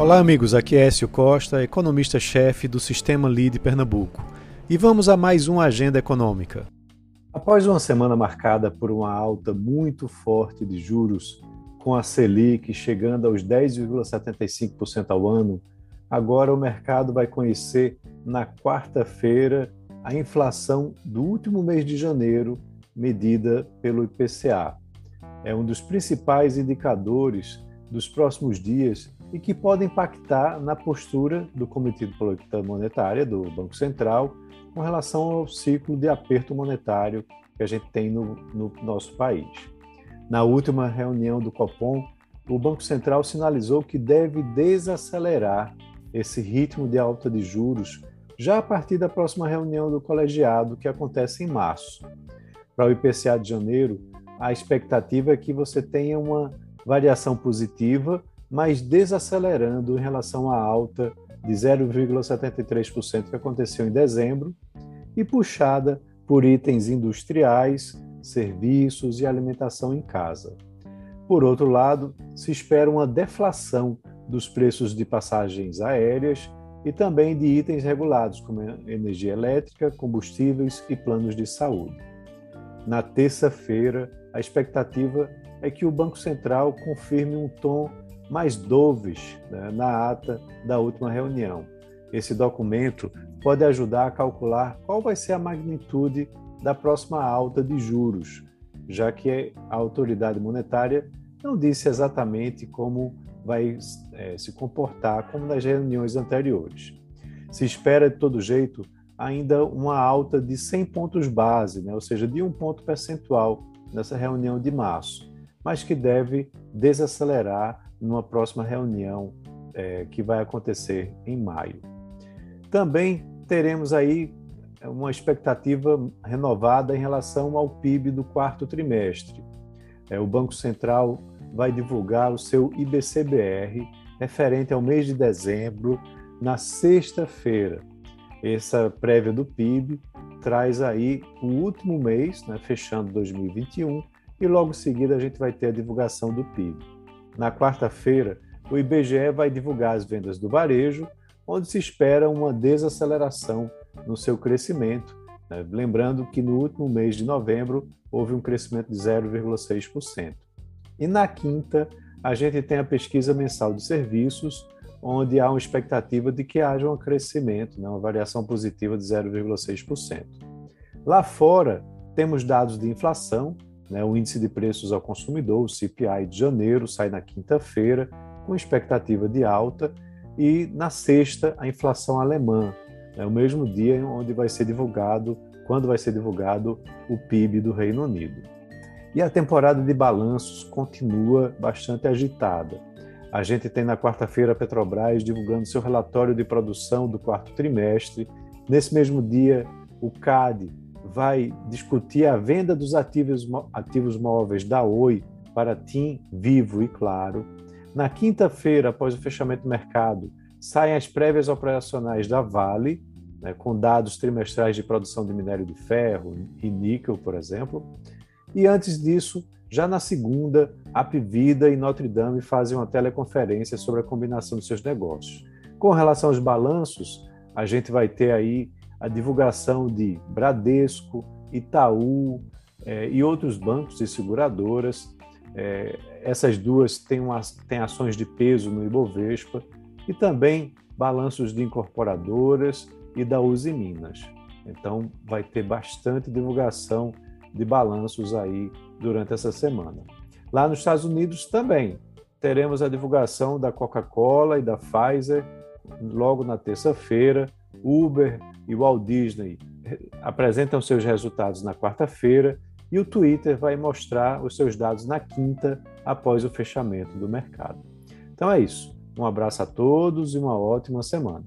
Olá, amigos. Aqui é Écio Costa, economista-chefe do Sistema Lead Pernambuco. E vamos a mais uma agenda econômica. Após uma semana marcada por uma alta muito forte de juros, com a Selic chegando aos 10,75% ao ano, agora o mercado vai conhecer na quarta-feira a inflação do último mês de janeiro, medida pelo IPCA. É um dos principais indicadores dos próximos dias e que pode impactar na postura do Comitê de Política Monetária do Banco Central com relação ao ciclo de aperto monetário que a gente tem no, no nosso país. Na última reunião do Copom, o Banco Central sinalizou que deve desacelerar esse ritmo de alta de juros já a partir da próxima reunião do colegiado, que acontece em março. Para o IPCA de janeiro, a expectativa é que você tenha uma variação positiva, mas desacelerando em relação à alta de 0,73% que aconteceu em dezembro e puxada por itens industriais, serviços e alimentação em casa. Por outro lado, se espera uma deflação dos preços de passagens aéreas e também de itens regulados, como energia elétrica, combustíveis e planos de saúde. Na terça-feira, a expectativa é que o Banco Central confirme um tom mais doves né, na ata da última reunião. Esse documento pode ajudar a calcular qual vai ser a magnitude da próxima alta de juros, já que a autoridade monetária não disse exatamente como vai é, se comportar como nas reuniões anteriores. Se espera, de todo jeito, ainda uma alta de 100 pontos base, né? ou seja, de um ponto percentual nessa reunião de março, mas que deve desacelerar numa próxima reunião é, que vai acontecer em maio. Também teremos aí uma expectativa renovada em relação ao PIB do quarto trimestre. É, o Banco Central vai divulgar o seu IBCBR referente ao mês de dezembro na sexta-feira. Essa prévia do PIB traz aí o último mês, né, fechando 2021, e logo em seguida a gente vai ter a divulgação do PIB. Na quarta-feira, o IBGE vai divulgar as vendas do varejo, onde se espera uma desaceleração no seu crescimento, né? lembrando que no último mês de novembro houve um crescimento de 0,6%. E na quinta, a gente tem a pesquisa mensal de serviços, onde há uma expectativa de que haja um crescimento, né, uma variação positiva de 0,6%. Lá fora, temos dados de inflação, né, o índice de preços ao consumidor, o CPI de janeiro, sai na quinta-feira, com expectativa de alta, e na sexta, a inflação alemã, né, o mesmo dia onde vai ser divulgado, quando vai ser divulgado o PIB do Reino Unido. E a temporada de balanços continua bastante agitada. A gente tem na quarta-feira a Petrobras divulgando seu relatório de produção do quarto trimestre. Nesse mesmo dia, o CAD vai discutir a venda dos ativos, ativos móveis da Oi para TIM, Vivo e Claro. Na quinta-feira, após o fechamento do mercado, saem as prévias operacionais da Vale, né, com dados trimestrais de produção de minério de ferro e níquel, por exemplo. E antes disso, já na segunda, Apvida e Notre Dame fazem uma teleconferência sobre a combinação dos seus negócios. Com relação aos balanços, a gente vai ter aí a divulgação de Bradesco, Itaú eh, e outros bancos e seguradoras. Eh, essas duas têm, têm ações de peso no Ibovespa e também balanços de incorporadoras e da Uzi Minas. Então, vai ter bastante divulgação de balanços aí durante essa semana. Lá nos Estados Unidos também teremos a divulgação da Coca-Cola e da Pfizer logo na terça-feira. Uber e Walt Disney apresentam seus resultados na quarta-feira e o Twitter vai mostrar os seus dados na quinta, após o fechamento do mercado. Então é isso. Um abraço a todos e uma ótima semana.